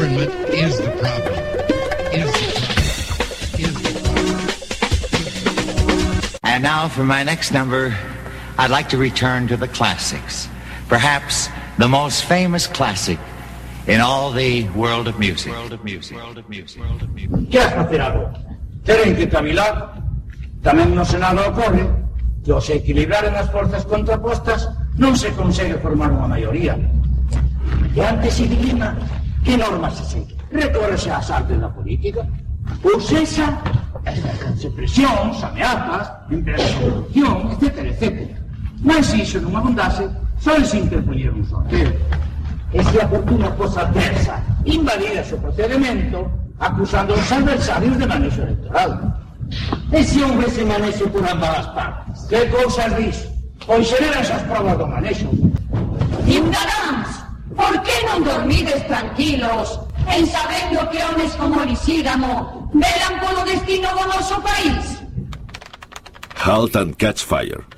Government is the problem. Is the problem. Is the problem. And now for my next number, I'd like to return to the classics. Perhaps the most famous classic in all the world of music. World of music. World of music. World of music. Que has facer agora? Teren que cavilar. Tamén no Senado ocorre que ao se equilibraren as forzas contrapostas non se consegue formar unha maioría. E antes se dilima Que norma se segue? Recórrese ás artes da política? Ou sexa, exercense presións, ameazas, empresas de corrupción, etc, etc. Mas se iso non abundase, só se interpoñer un sorteo. E se a fortuna fosa adversa, invadidase o procedimento, acusando os adversarios de manexo electoral. E se houve ese manexo por ambas partes? Que cousas dis? Pois xeran esas provas do manexo. Indarán por que non dormides tranquilos en sabendo que homes como Lisígamo velan polo destino do noso país? Halt and Catch Fire.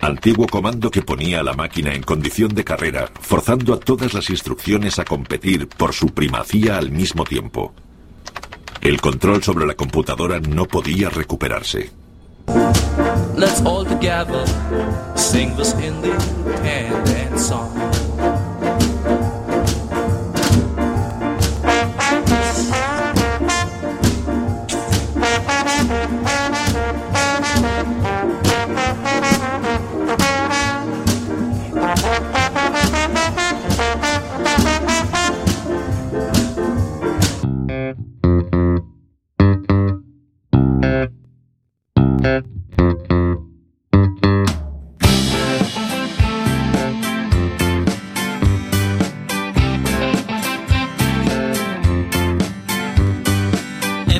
Antiguo comando que ponía a la máquina en condición de carrera, forzando a todas las instrucciones a competir por su primacía al mismo tiempo. El control sobre la computadora no podía recuperarse. Let's all together sing this independent song. E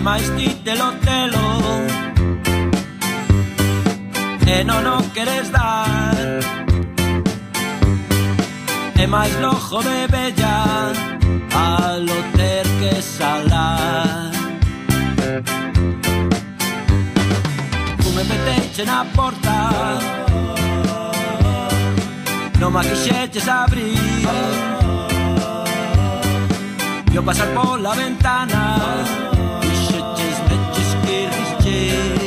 máis ti telo telo E eh, non o queres dar. E máis lojo de bella? Al o ter que salar. me metece na porta. Non ma quixete sabrí Io passar pola ventana. Quixete smetxes que risxer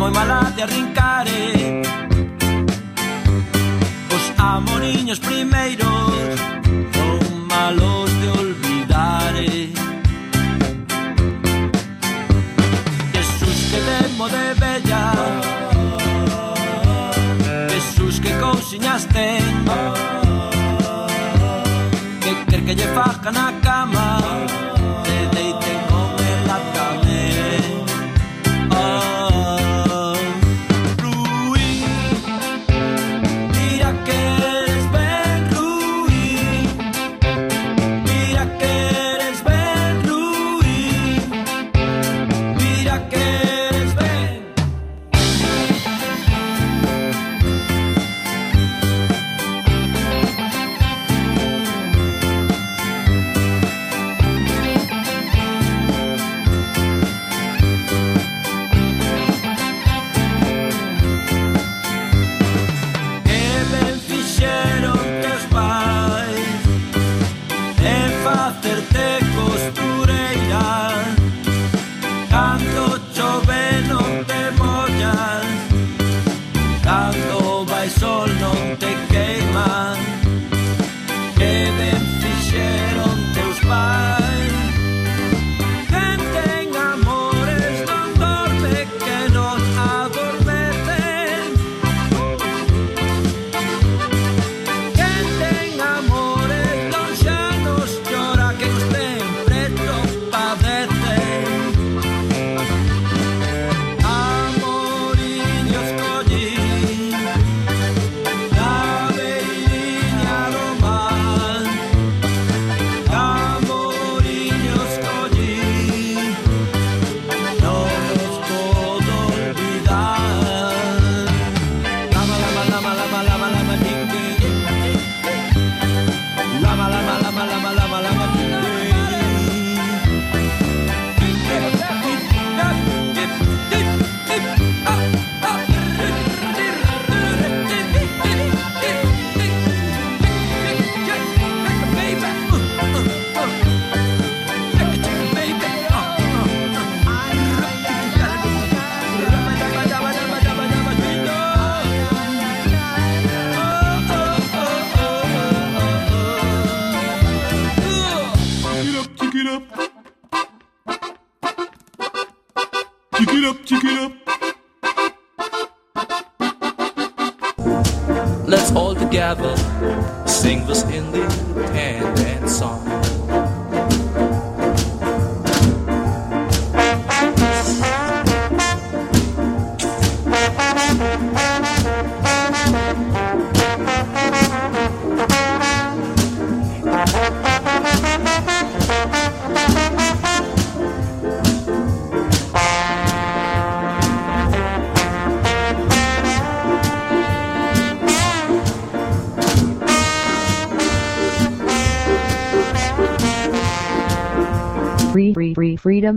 moi mala de arrincar eh? amo niños primeiros Son malos de olvidar eh? Jesús que demo de bella Jesús que cousiñas ten Que quer que lle fajan a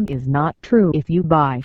is not true if you buy.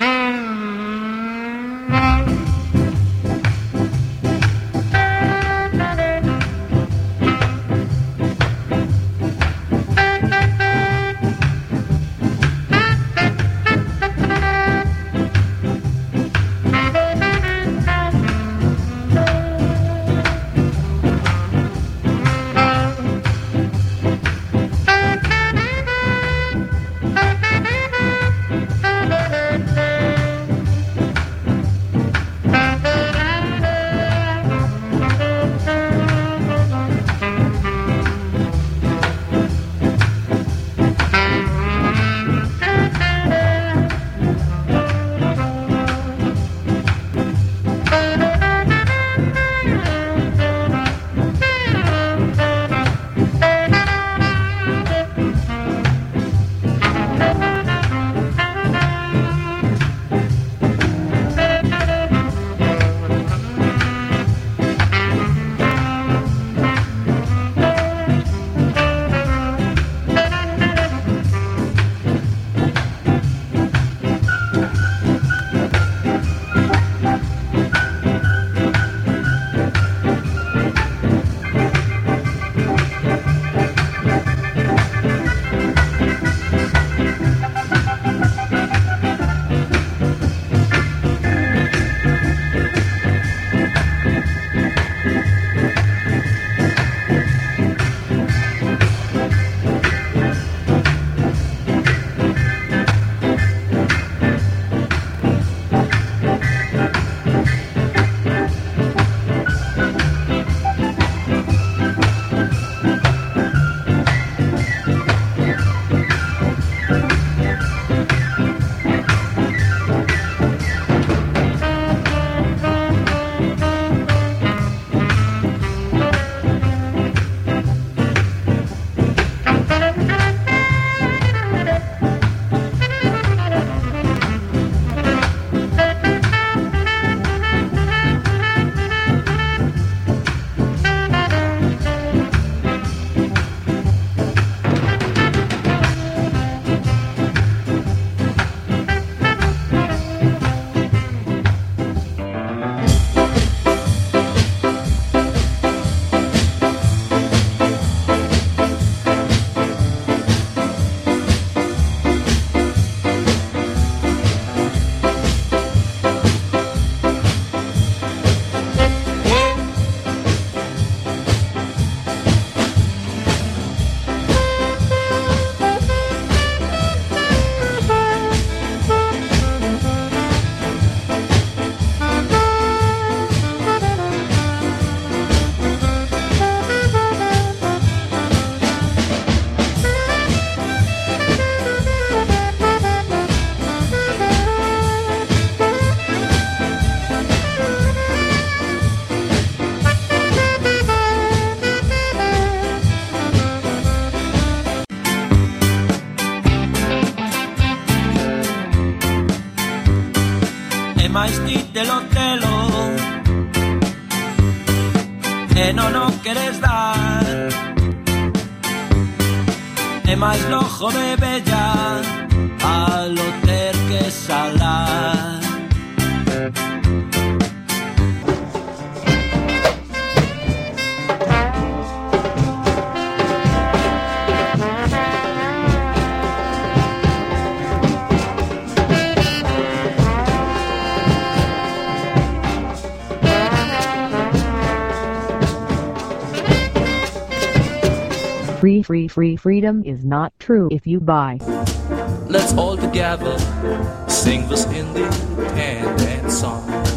quieres dar. Es lojo de bella Free free free freedom is not true if you buy. Let's all together sing this Indian hand and song.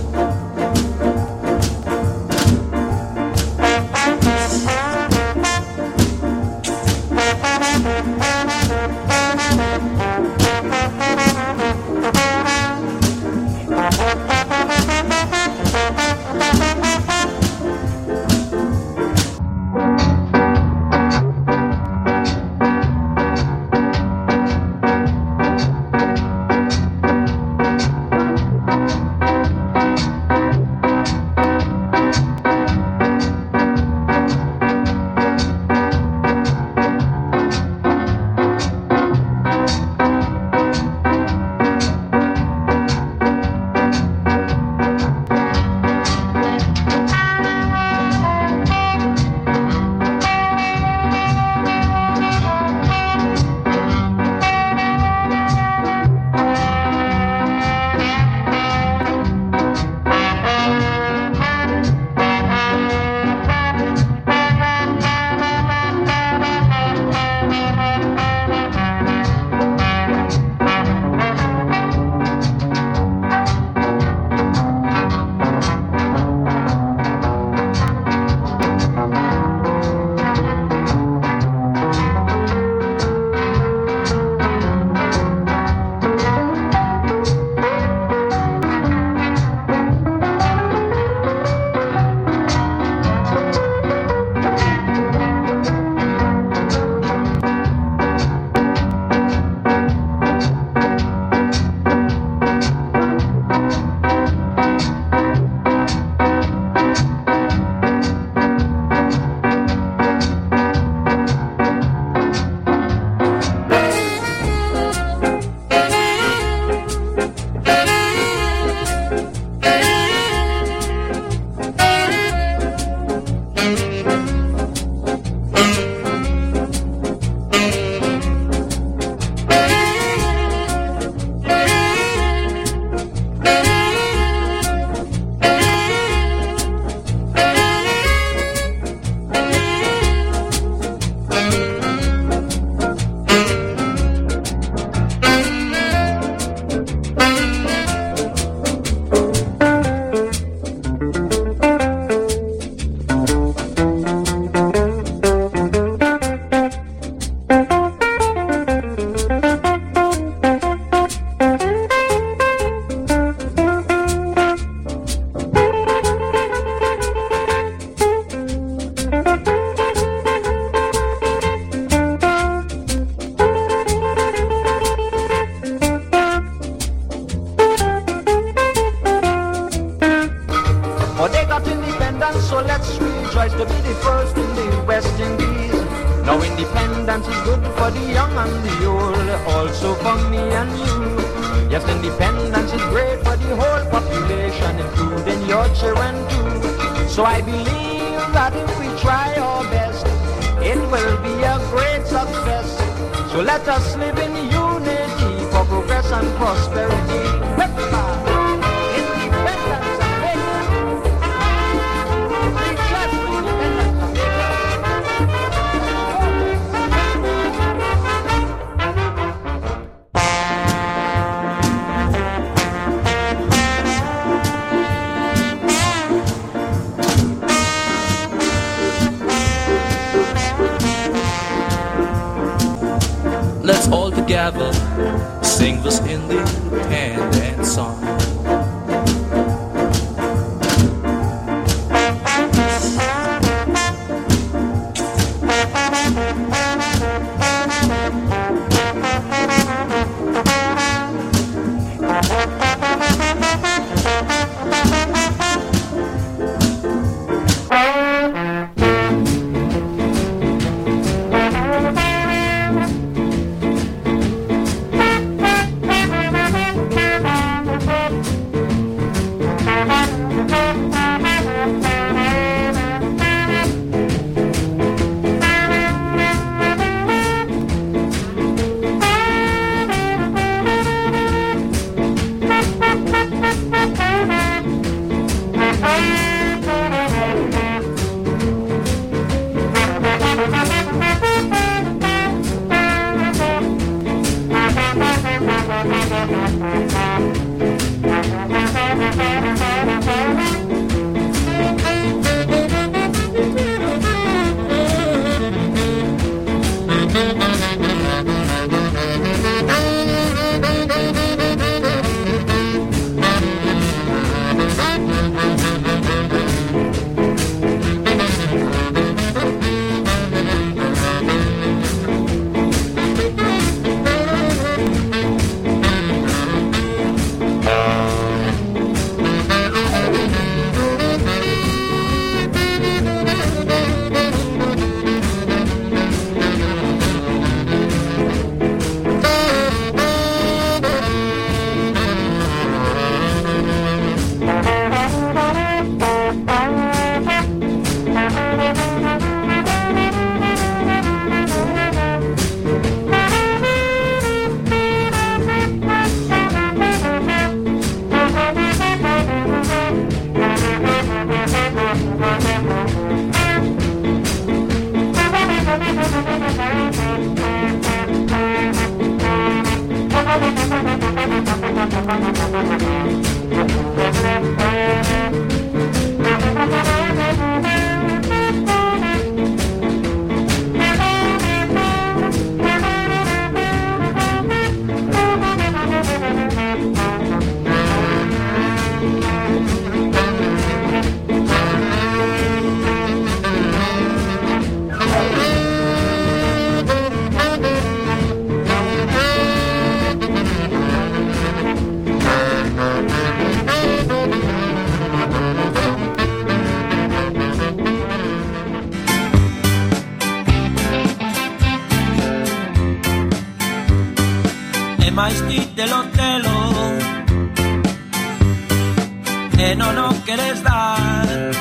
veneno no quieres dar.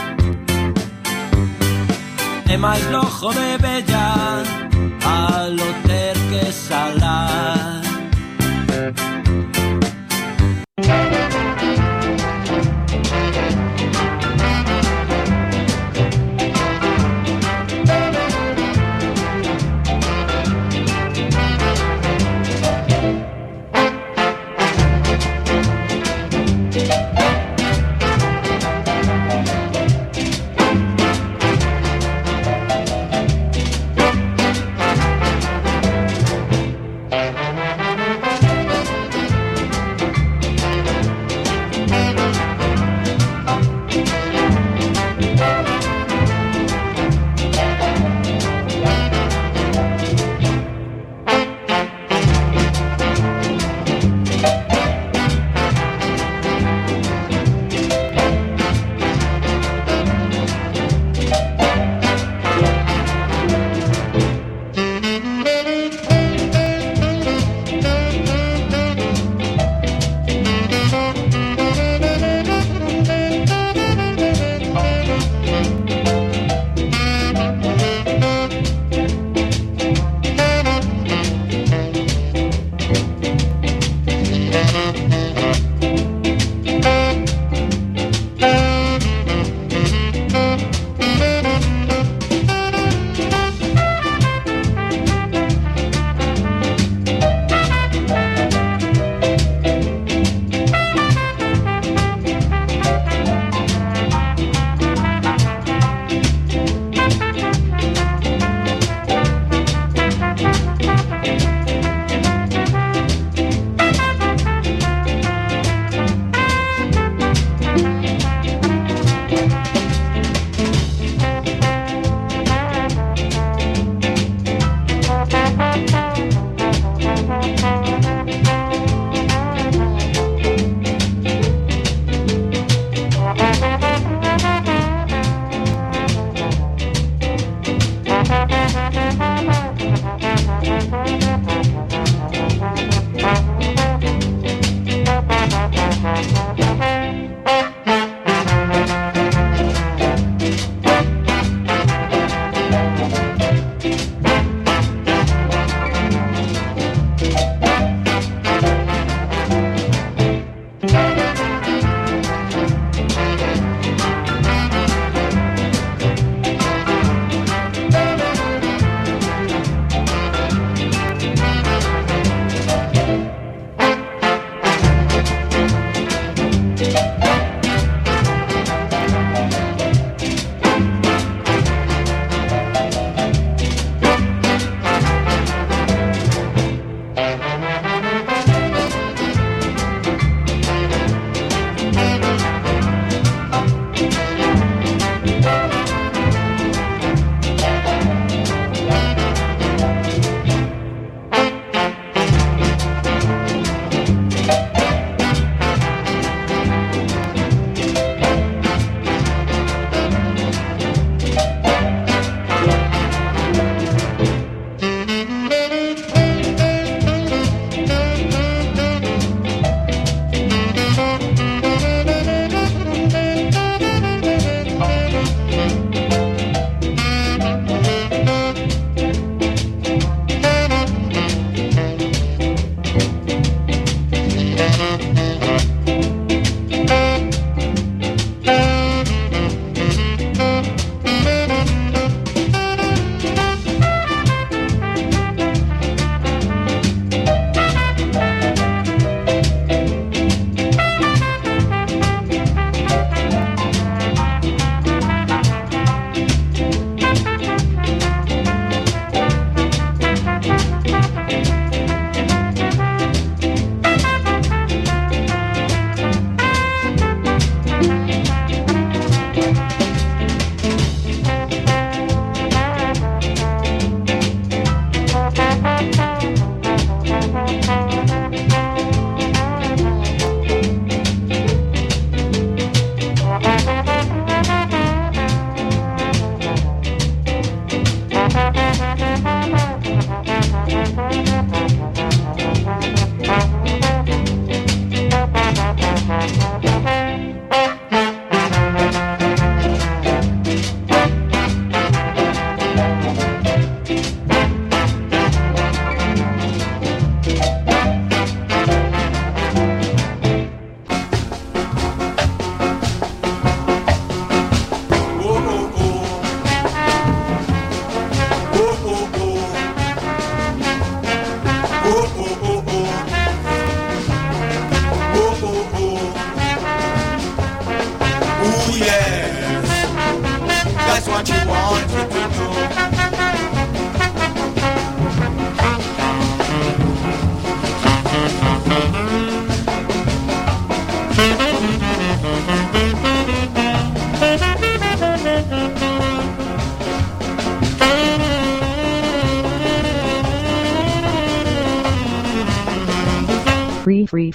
Es más lojo de bella al hotel que salar.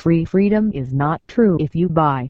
Free free free freedom is not true if you buy.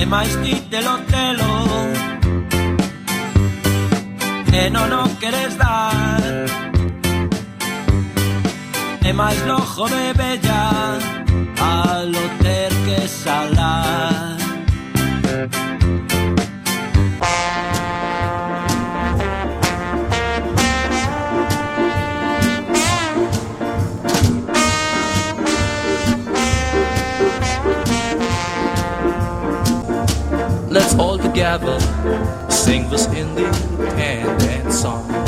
e máis ti telo telo e non o queres dar. E máis lojo de bella al ter que salar. sing this in the hand and song.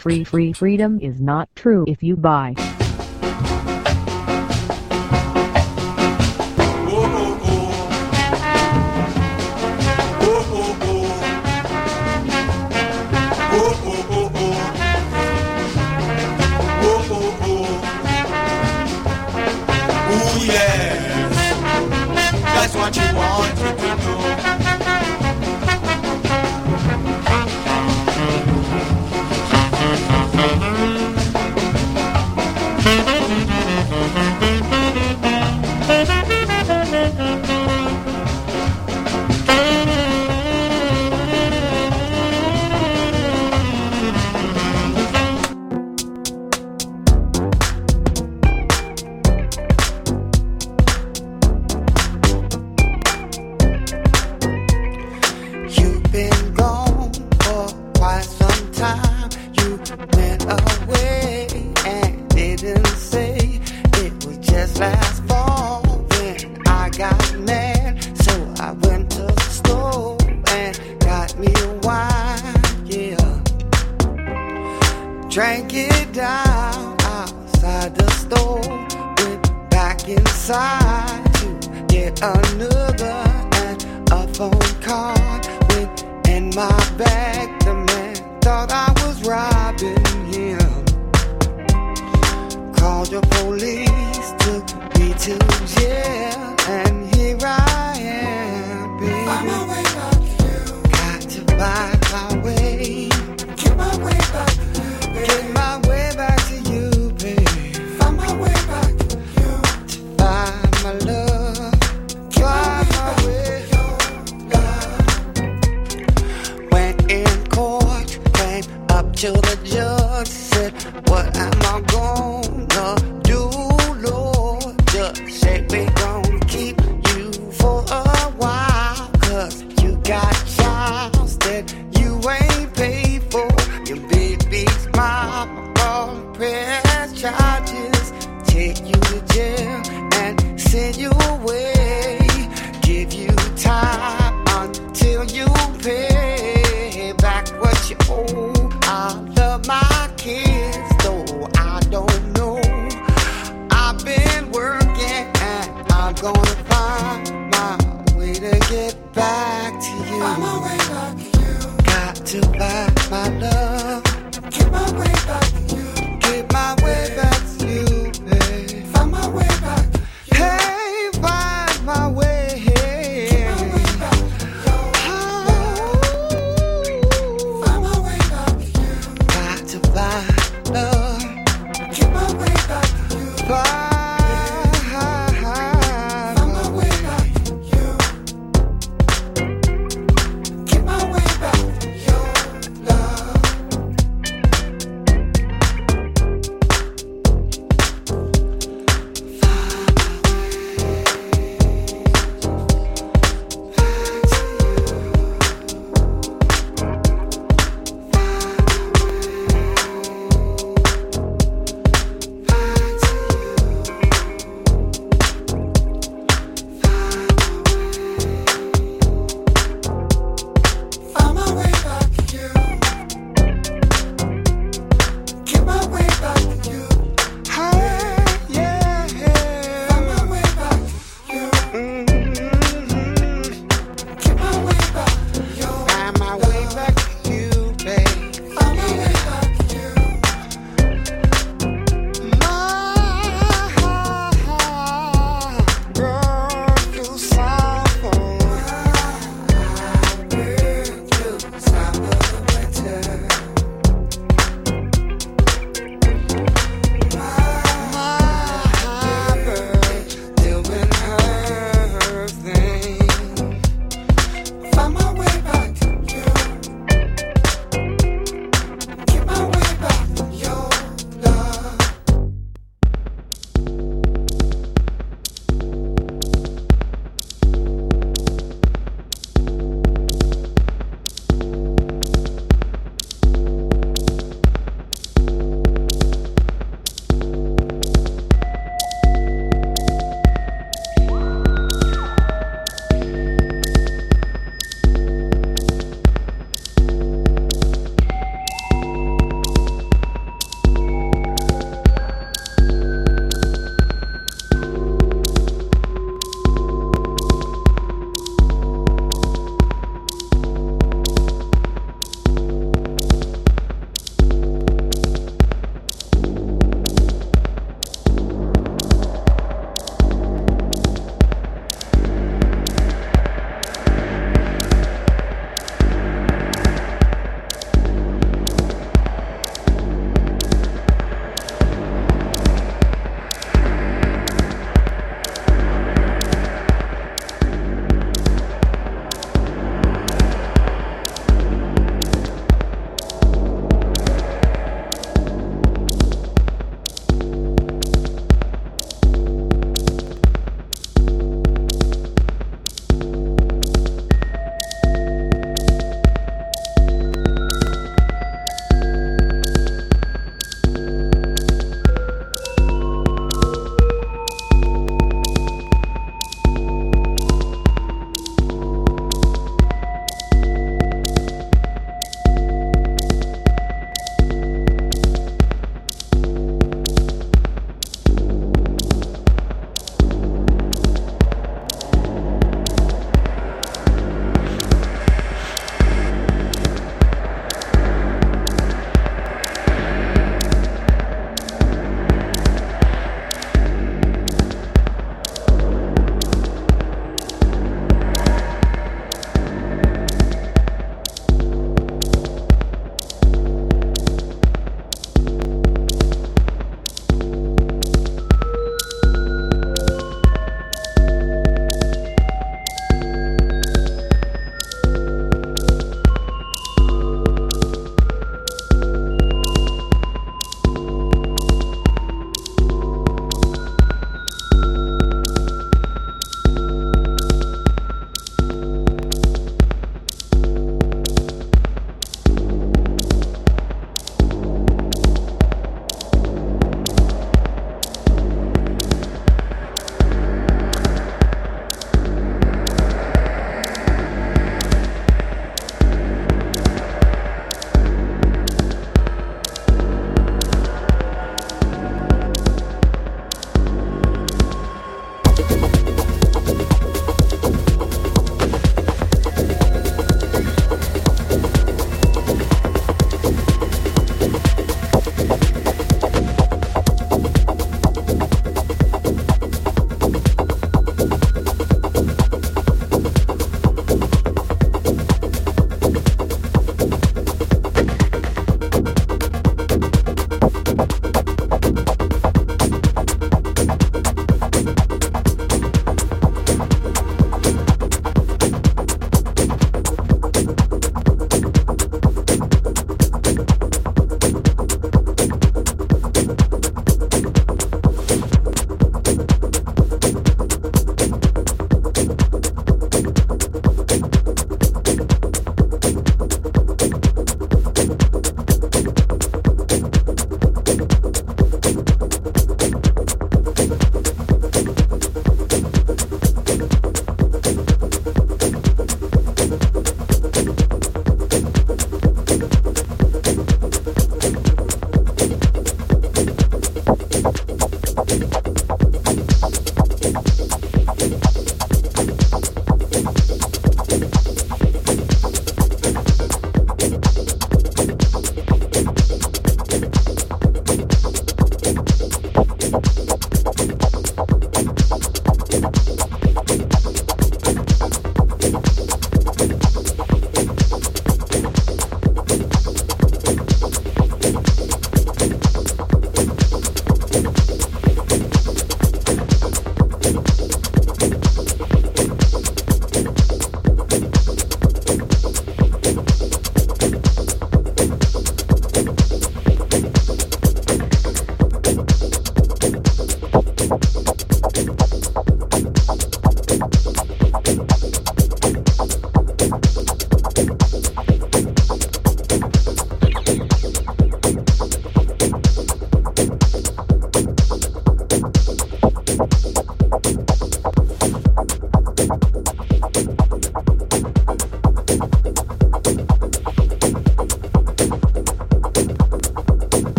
free free freedom is not true if you buy. until the judge. Said, What am I going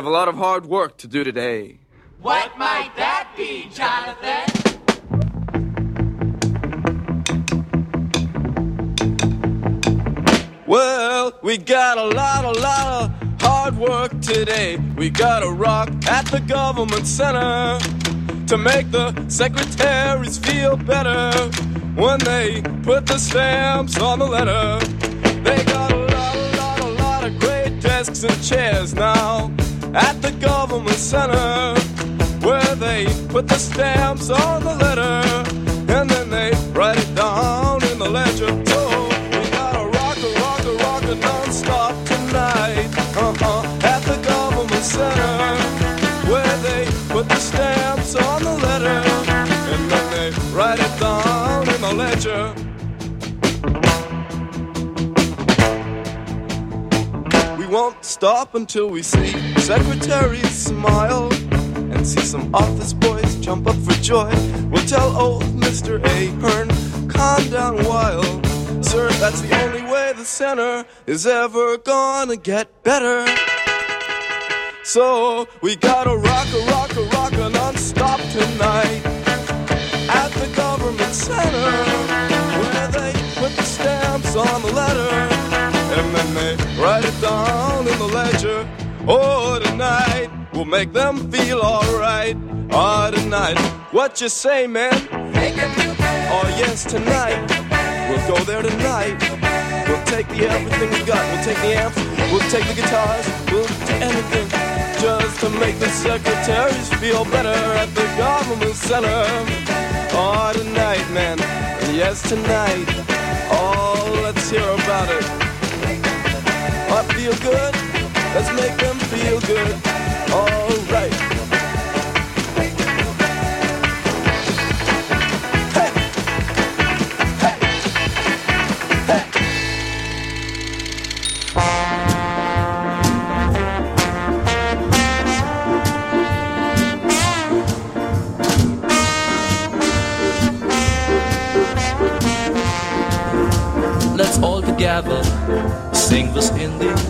have a lot of hard work to do today. What might that be, Jonathan? Well, we got a lot, a lot of hard work today. We got to rock at the government center to make the secretaries feel better when they put the stamps on the letter. They got a lot, a lot, a lot of great desks and chairs now at the government center where they put the stamps on the letter and then they write it down in the ledger. So we gotta rock a rock a rock a non-stop tonight. Uh-huh. At the government center where they put the stamps on the letter and then they write it down in the ledger. Won't stop until we see secretaries smile and see some office boys jump up for joy. We'll tell old Mr. Ahern, calm down while. Sir, that's the only way the center is ever gonna get better. So we gotta rock a rock a rock a non-stop tonight at the government center where they put the stamps on the letter make them feel alright. Oh, tonight, what you say, man? Oh, yes, tonight we'll go there tonight. We'll take the everything we got. We'll take the amps. We'll take the guitars. We'll do anything just to make the secretaries feel better at the government center. Oh, tonight, man. Yes, tonight. Oh, let's hear about it. I feel good. Let's make them feel good. All right. Let's all together sing this independence